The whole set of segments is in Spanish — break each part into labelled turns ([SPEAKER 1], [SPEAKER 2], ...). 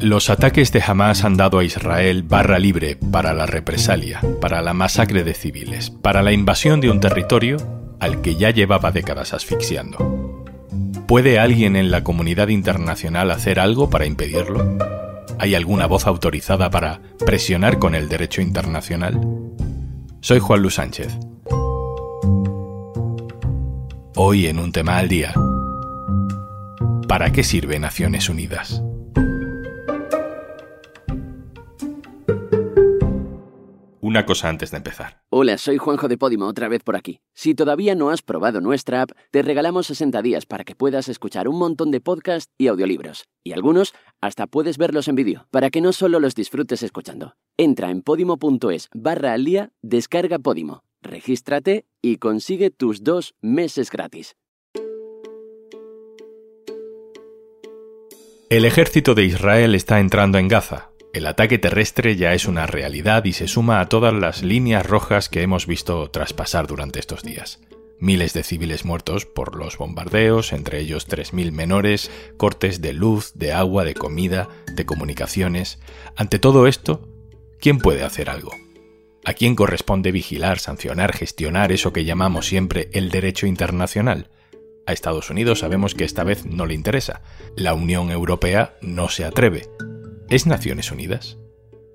[SPEAKER 1] Los ataques de Hamas han dado a Israel barra libre para la represalia, para la masacre de civiles, para la invasión de un territorio al que ya llevaba décadas asfixiando. ¿Puede alguien en la comunidad internacional hacer algo para impedirlo? ¿Hay alguna voz autorizada para presionar con el derecho internacional? Soy Juan Luis Sánchez. Hoy en un tema al día. ¿Para qué sirve Naciones Unidas? Una cosa antes de empezar.
[SPEAKER 2] Hola, soy Juanjo de Podimo, otra vez por aquí. Si todavía no has probado nuestra app, te regalamos 60 días para que puedas escuchar un montón de podcasts y audiolibros. Y algunos hasta puedes verlos en vídeo, para que no solo los disfrutes escuchando. Entra en podimo.es barra al día, descarga Podimo, regístrate y consigue tus dos meses gratis.
[SPEAKER 1] El ejército de Israel está entrando en Gaza, el ataque terrestre ya es una realidad y se suma a todas las líneas rojas que hemos visto traspasar durante estos días. Miles de civiles muertos por los bombardeos, entre ellos 3.000 menores, cortes de luz, de agua, de comida, de comunicaciones. Ante todo esto, ¿quién puede hacer algo? ¿A quién corresponde vigilar, sancionar, gestionar eso que llamamos siempre el derecho internacional? A Estados Unidos sabemos que esta vez no le interesa. La Unión Europea no se atreve. ¿Es Naciones Unidas?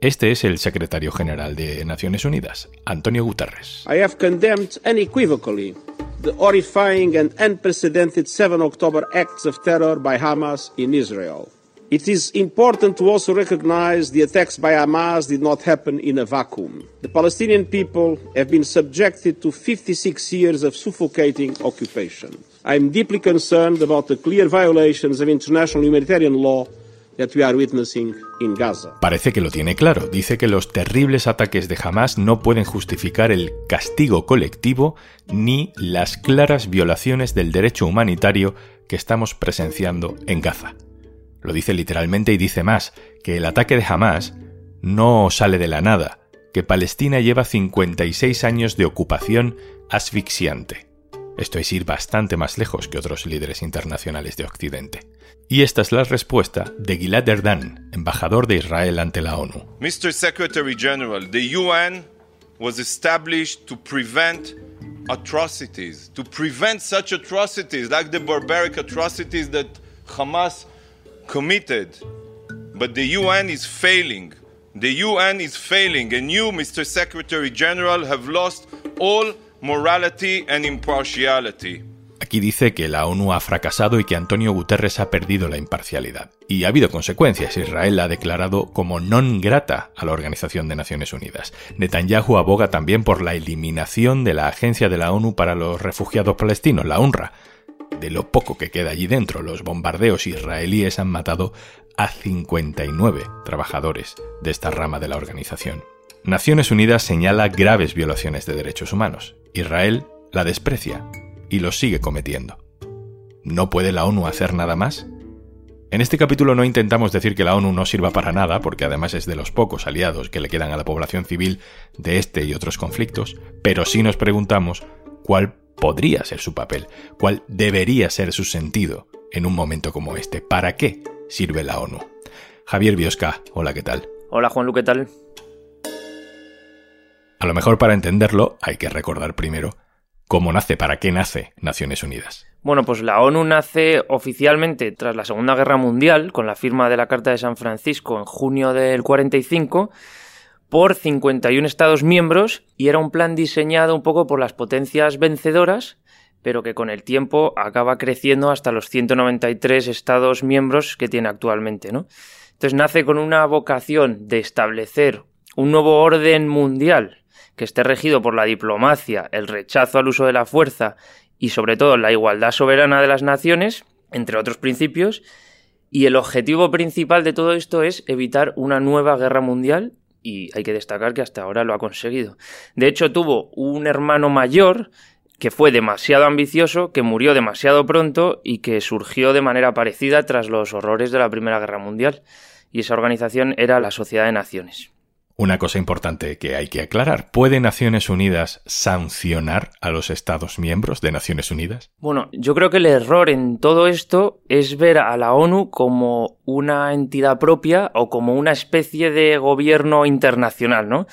[SPEAKER 1] Este es el secretario general de Naciones Unidas, Antonio Guterres.
[SPEAKER 3] I have condemned unequivocally the horrifying and unprecedented 7 October acts of terror by Hamas in Israel. It is important to also recognize the attacks by Hamas did not happen in a vacuum. The Palestinian people have been subjected to 56 years of suffocating occupation. I am deeply concerned about the clear violations of international humanitarian law
[SPEAKER 1] Parece que lo tiene claro. Dice que los terribles ataques de Hamas no pueden justificar el castigo colectivo ni las claras violaciones del derecho humanitario que estamos presenciando en Gaza. Lo dice literalmente y dice más, que el ataque de Hamas no sale de la nada, que Palestina lleva 56 años de ocupación asfixiante. Esto es ir bastante más lejos que otros líderes internacionales de Occidente. Y esta es la respuesta de Gilad Erdan, embajador de Israel ante la ONU.
[SPEAKER 4] Mr. Secretary General, the UN was established to prevent atrocities, to prevent such atrocities like the barbaric atrocities that Hamas committed. But the UN is failing. The UN is failing, and you, Mr. Secretary General, have lost all morality and impartiality.
[SPEAKER 1] Aquí dice que la ONU ha fracasado y que Antonio Guterres ha perdido la imparcialidad. Y ha habido consecuencias. Israel la ha declarado como non grata a la Organización de Naciones Unidas. Netanyahu aboga también por la eliminación de la Agencia de la ONU para los Refugiados Palestinos, la UNRWA. De lo poco que queda allí dentro, los bombardeos israelíes han matado a 59 trabajadores de esta rama de la organización. Naciones Unidas señala graves violaciones de derechos humanos. Israel la desprecia y lo sigue cometiendo. ¿No puede la ONU hacer nada más? En este capítulo no intentamos decir que la ONU no sirva para nada, porque además es de los pocos aliados que le quedan a la población civil de este y otros conflictos, pero sí nos preguntamos cuál podría ser su papel, cuál debería ser su sentido en un momento como este. ¿Para qué sirve la ONU? Javier Biosca, hola, ¿qué tal?
[SPEAKER 5] Hola Juan ¿qué tal?
[SPEAKER 1] A lo mejor para entenderlo hay que recordar primero ¿Cómo nace? ¿Para qué nace Naciones Unidas?
[SPEAKER 5] Bueno, pues la ONU nace oficialmente tras la Segunda Guerra Mundial, con la firma de la Carta de San Francisco en junio del 45, por 51 Estados miembros y era un plan diseñado un poco por las potencias vencedoras, pero que con el tiempo acaba creciendo hasta los 193 Estados miembros que tiene actualmente, ¿no? Entonces nace con una vocación de establecer un nuevo orden mundial que esté regido por la diplomacia, el rechazo al uso de la fuerza y sobre todo la igualdad soberana de las naciones, entre otros principios, y el objetivo principal de todo esto es evitar una nueva guerra mundial y hay que destacar que hasta ahora lo ha conseguido. De hecho, tuvo un hermano mayor que fue demasiado ambicioso, que murió demasiado pronto y que surgió de manera parecida tras los horrores de la Primera Guerra Mundial. Y esa organización era la Sociedad de Naciones.
[SPEAKER 1] Una cosa importante que hay que aclarar, ¿puede Naciones Unidas sancionar a los Estados miembros de Naciones Unidas?
[SPEAKER 5] Bueno, yo creo que el error en todo esto es ver a la ONU como una entidad propia o como una especie de gobierno internacional, ¿no?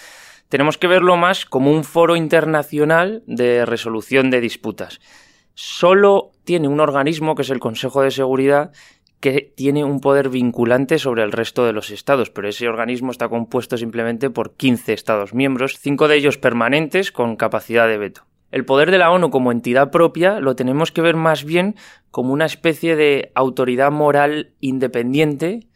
[SPEAKER 5] Tenemos que verlo más como un foro internacional de resolución de disputas. Solo tiene un organismo, que es el Consejo de Seguridad, que tiene un poder vinculante sobre el resto de los estados, pero ese organismo está compuesto simplemente por 15 estados miembros, cinco de ellos permanentes con capacidad de veto. El poder de la ONU como entidad propia lo tenemos que ver más bien como una especie de autoridad moral independiente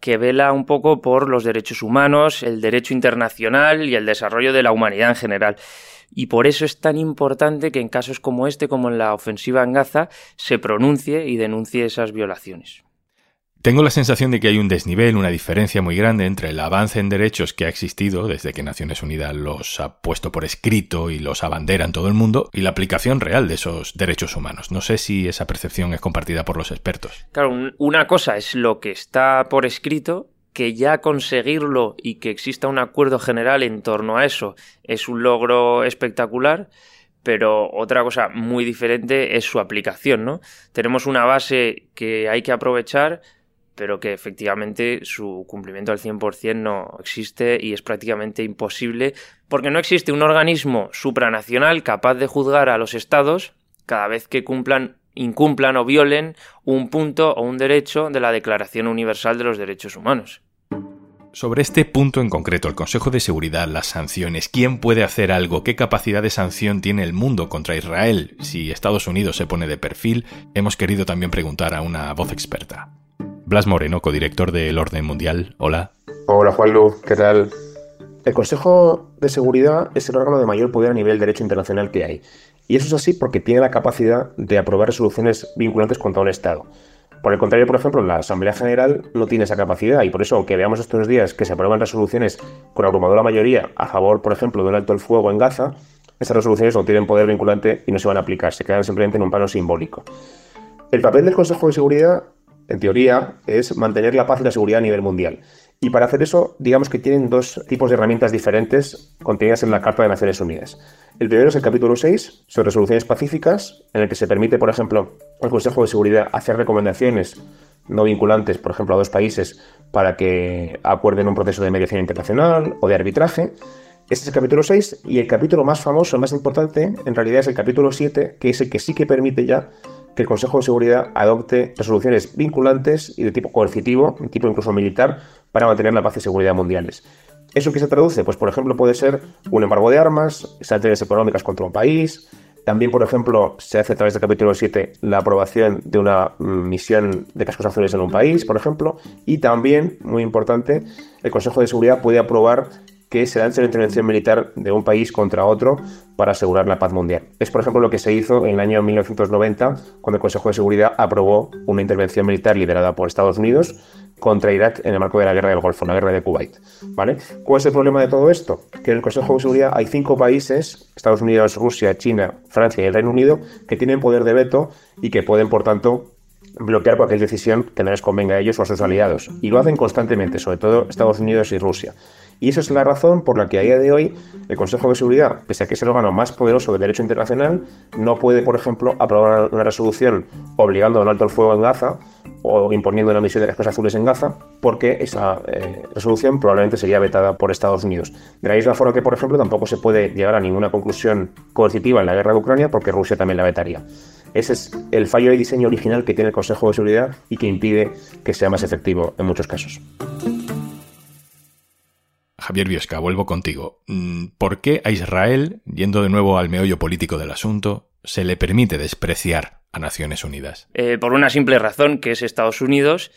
[SPEAKER 5] que vela un poco por los derechos humanos, el derecho internacional y el desarrollo de la humanidad en general. Y por eso es tan importante que en casos como este, como en la ofensiva en Gaza, se pronuncie y denuncie esas violaciones.
[SPEAKER 1] Tengo la sensación de que hay un desnivel, una diferencia muy grande entre el avance en derechos que ha existido desde que Naciones Unidas los ha puesto por escrito y los abandera en todo el mundo y la aplicación real de esos derechos humanos. No sé si esa percepción es compartida por los expertos.
[SPEAKER 5] Claro, una cosa es lo que está por escrito, que ya conseguirlo y que exista un acuerdo general en torno a eso es un logro espectacular pero otra cosa muy diferente es su aplicación, ¿no? Tenemos una base que hay que aprovechar, pero que efectivamente su cumplimiento al 100% no existe y es prácticamente imposible porque no existe un organismo supranacional capaz de juzgar a los estados cada vez que cumplan incumplan o violen un punto o un derecho de la Declaración Universal de los Derechos Humanos.
[SPEAKER 1] Sobre este punto en concreto, el Consejo de Seguridad, las sanciones, quién puede hacer algo, qué capacidad de sanción tiene el mundo contra Israel si Estados Unidos se pone de perfil, hemos querido también preguntar a una voz experta. Blas Moreno, codirector del Orden Mundial. Hola.
[SPEAKER 6] Hola Juanlu, ¿qué tal? El Consejo de Seguridad es el órgano de mayor poder a nivel derecho internacional que hay. Y eso es así porque tiene la capacidad de aprobar resoluciones vinculantes contra un Estado. Por el contrario, por ejemplo, la Asamblea General no tiene esa capacidad y por eso, aunque veamos estos días que se aprueban resoluciones con abrumadora mayoría a favor, por ejemplo, de un alto el fuego en Gaza, esas resoluciones no tienen poder vinculante y no se van a aplicar, se quedan simplemente en un plano simbólico. El papel del Consejo de Seguridad en teoría, es mantener la paz y la seguridad a nivel mundial. Y para hacer eso, digamos que tienen dos tipos de herramientas diferentes contenidas en la Carta de Naciones Unidas. El primero es el capítulo 6, sobre resoluciones pacíficas, en el que se permite, por ejemplo, al Consejo de Seguridad hacer recomendaciones no vinculantes, por ejemplo, a dos países para que acuerden un proceso de mediación internacional o de arbitraje. Este es el capítulo 6 y el capítulo más famoso, más importante, en realidad es el capítulo 7, que es el que sí que permite ya que el Consejo de Seguridad adopte resoluciones vinculantes y de tipo coercitivo, tipo incluso militar, para mantener la paz y seguridad mundiales. ¿Eso qué se traduce? Pues, por ejemplo, puede ser un embargo de armas, sanciones económicas contra un país. También, por ejemplo, se hace a través del capítulo 7 la aprobación de una mm, misión de cascos azules en un país, por ejemplo. Y también, muy importante, el Consejo de Seguridad puede aprobar que se lance la intervención militar de un país contra otro para asegurar la paz mundial. Es, por ejemplo, lo que se hizo en el año 1990, cuando el Consejo de Seguridad aprobó una intervención militar liderada por Estados Unidos contra Irak en el marco de la guerra del Golfo, la guerra de Kuwait. ¿vale? ¿Cuál es el problema de todo esto? Que en el Consejo de Seguridad hay cinco países, Estados Unidos, Rusia, China, Francia y el Reino Unido, que tienen poder de veto y que pueden, por tanto, bloquear cualquier decisión que no les convenga a ellos o a sus aliados. Y lo hacen constantemente, sobre todo Estados Unidos y Rusia. Y esa es la razón por la que a día de hoy el Consejo de Seguridad, pese a que es el órgano más poderoso del derecho internacional, no puede, por ejemplo, aprobar una resolución obligando a un alto el fuego en Gaza o imponiendo una misión de cascos azules en Gaza, porque esa eh, resolución probablemente sería vetada por Estados Unidos. De la misma forma que, por ejemplo, tampoco se puede llegar a ninguna conclusión coercitiva en la guerra de Ucrania, porque Rusia también la vetaría. Ese es el fallo de diseño original que tiene el Consejo de Seguridad y que impide que sea más efectivo en muchos casos.
[SPEAKER 1] Javier Biosca, vuelvo contigo. Mm, ¿Por qué a Israel, yendo de nuevo al meollo político del asunto, se le permite despreciar a Naciones Unidas?
[SPEAKER 5] Eh, por una simple razón, que es Estados Unidos,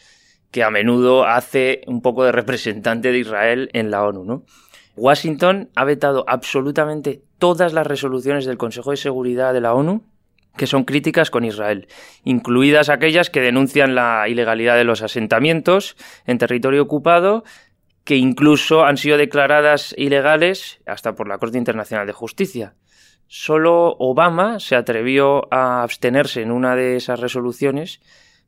[SPEAKER 5] que a menudo hace un poco de representante de Israel en la ONU. Washington ha vetado absolutamente todas las resoluciones del Consejo de Seguridad de la ONU que son críticas con Israel, incluidas aquellas que denuncian la ilegalidad de los asentamientos en territorio ocupado que incluso han sido declaradas ilegales hasta por la Corte Internacional de Justicia. Solo Obama se atrevió a abstenerse en una de esas resoluciones,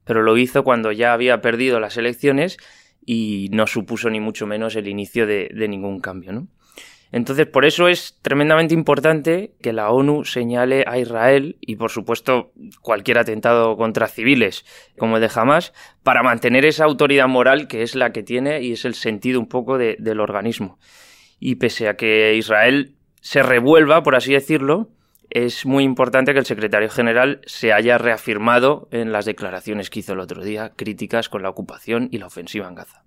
[SPEAKER 5] pero lo hizo cuando ya había perdido las elecciones y no supuso ni mucho menos el inicio de, de ningún cambio. ¿no? Entonces, por eso es tremendamente importante que la ONU señale a Israel y, por supuesto, cualquier atentado contra civiles como el de Hamas para mantener esa autoridad moral que es la que tiene y es el sentido un poco del organismo. Y pese a que Israel se revuelva, por así decirlo, es muy importante que el secretario general se haya reafirmado en las declaraciones que hizo el otro día, críticas con la ocupación y la ofensiva en Gaza.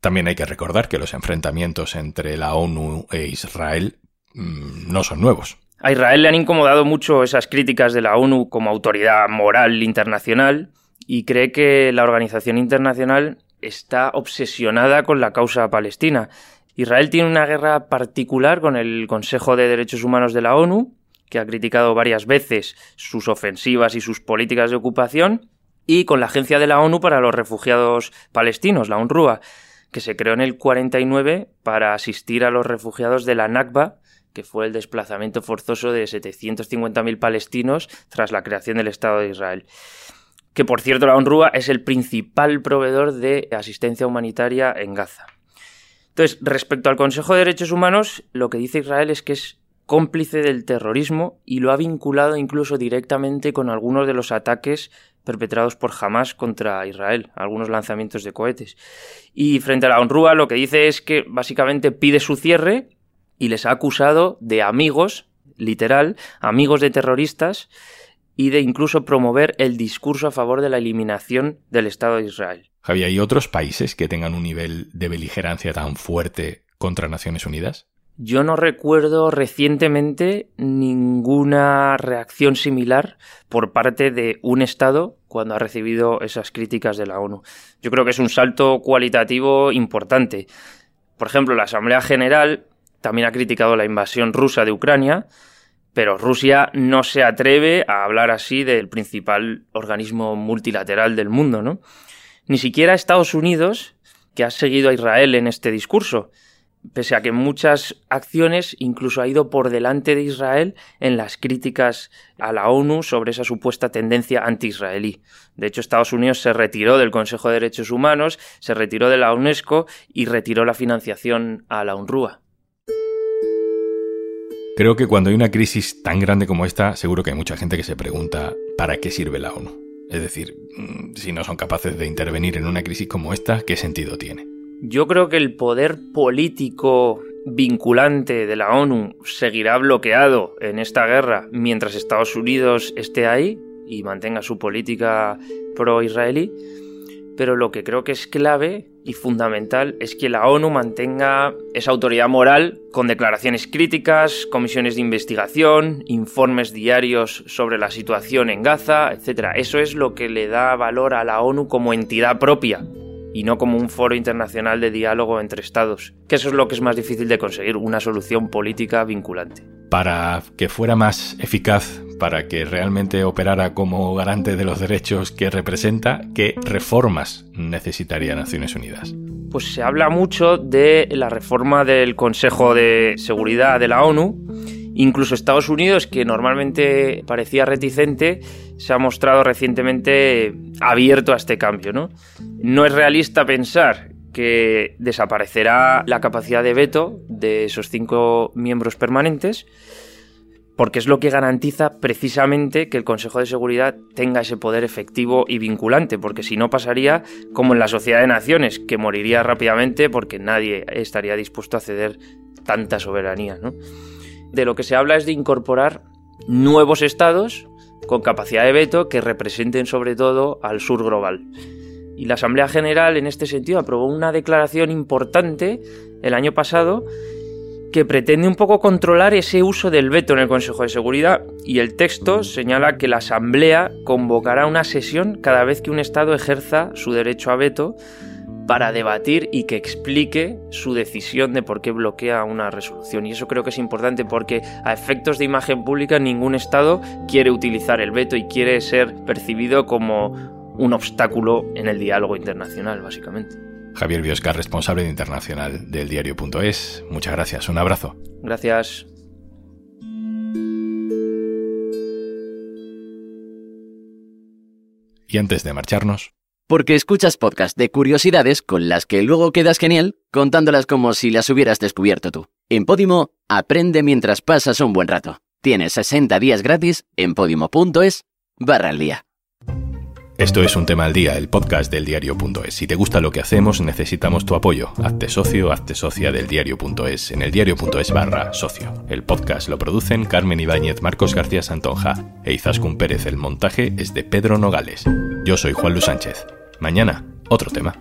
[SPEAKER 1] También hay que recordar que los enfrentamientos entre la ONU e Israel mm, no son nuevos.
[SPEAKER 5] A Israel le han incomodado mucho esas críticas de la ONU como autoridad moral internacional y cree que la organización internacional está obsesionada con la causa palestina. Israel tiene una guerra particular con el Consejo de Derechos Humanos de la ONU, que ha criticado varias veces sus ofensivas y sus políticas de ocupación, y con la Agencia de la ONU para los Refugiados Palestinos, la UNRWA, que se creó en el 49 para asistir a los refugiados de la Nakba, que fue el desplazamiento forzoso de 750.000 palestinos tras la creación del Estado de Israel. Que por cierto, la UNRWA es el principal proveedor de asistencia humanitaria en Gaza. Entonces, respecto al Consejo de Derechos Humanos, lo que dice Israel es que es cómplice del terrorismo y lo ha vinculado incluso directamente con algunos de los ataques perpetrados por Hamas contra Israel, algunos lanzamientos de cohetes. Y frente a la UNRWA lo que dice es que básicamente pide su cierre y les ha acusado de amigos, literal, amigos de terroristas y de incluso promover el discurso a favor de la eliminación del Estado de Israel.
[SPEAKER 1] Javier, ¿hay otros países que tengan un nivel de beligerancia tan fuerte contra Naciones Unidas?
[SPEAKER 5] Yo no recuerdo recientemente ninguna reacción similar por parte de un Estado cuando ha recibido esas críticas de la ONU. Yo creo que es un salto cualitativo importante. Por ejemplo, la Asamblea General también ha criticado la invasión rusa de Ucrania, pero Rusia no se atreve a hablar así del principal organismo multilateral del mundo, ¿no? Ni siquiera Estados Unidos, que ha seguido a Israel en este discurso pese a que muchas acciones incluso ha ido por delante de Israel en las críticas a la ONU sobre esa supuesta tendencia anti-israelí. De hecho, Estados Unidos se retiró del Consejo de Derechos Humanos, se retiró de la UNESCO y retiró la financiación a la UNRWA.
[SPEAKER 1] Creo que cuando hay una crisis tan grande como esta, seguro que hay mucha gente que se pregunta ¿para qué sirve la ONU? Es decir, mm, si no son capaces de intervenir en una crisis como esta, ¿qué sentido tiene?
[SPEAKER 5] Yo creo que el poder político vinculante de la ONU seguirá bloqueado en esta guerra mientras Estados Unidos esté ahí y mantenga su política pro-israelí. Pero lo que creo que es clave y fundamental es que la ONU mantenga esa autoridad moral con declaraciones críticas, comisiones de investigación, informes diarios sobre la situación en Gaza, etc. Eso es lo que le da valor a la ONU como entidad propia y no como un foro internacional de diálogo entre estados, que eso es lo que es más difícil de conseguir, una solución política vinculante.
[SPEAKER 1] Para que fuera más eficaz, para que realmente operara como garante de los derechos que representa, ¿qué reformas necesitaría Naciones Unidas?
[SPEAKER 5] Pues se habla mucho de la reforma del Consejo de Seguridad de la ONU, incluso Estados Unidos, que normalmente parecía reticente, se ha mostrado recientemente abierto a este cambio. ¿no? no es realista pensar que desaparecerá la capacidad de veto de esos cinco miembros permanentes, porque es lo que garantiza precisamente que el Consejo de Seguridad tenga ese poder efectivo y vinculante, porque si no pasaría como en la Sociedad de Naciones, que moriría rápidamente porque nadie estaría dispuesto a ceder tanta soberanía. De lo que se habla es de incorporar nuevos estados con capacidad de veto que representen sobre todo al sur global. Y la Asamblea General en este sentido aprobó una declaración importante el año pasado que pretende un poco controlar ese uso del veto en el Consejo de Seguridad y el texto señala que la Asamblea convocará una sesión cada vez que un Estado ejerza su derecho a veto para debatir y que explique su decisión de por qué bloquea una resolución. Y eso creo que es importante porque a efectos de imagen pública ningún Estado quiere utilizar el veto y quiere ser percibido como un obstáculo en el diálogo internacional, básicamente.
[SPEAKER 1] Javier Biosca, responsable de internacional del diario.es. Muchas gracias, un abrazo.
[SPEAKER 5] Gracias.
[SPEAKER 1] Y antes de marcharnos,
[SPEAKER 2] Porque escuchas podcast de curiosidades con las que luego quedas genial contándolas como si las hubieras descubierto tú. En Podimo, aprende mientras pasas un buen rato. Tienes 60 días gratis en podimo.es barra al día.
[SPEAKER 1] Esto es Un Tema al Día, el podcast del diario.es. Si te gusta lo que hacemos, necesitamos tu apoyo. Hazte socio, hazte socia del diario.es en el diario.es barra socio. El podcast lo producen Carmen Ibáñez, Marcos García Santonja e Izaskun Pérez. El montaje es de Pedro Nogales. Yo soy Juan Luis Sánchez. Mañana, otro tema.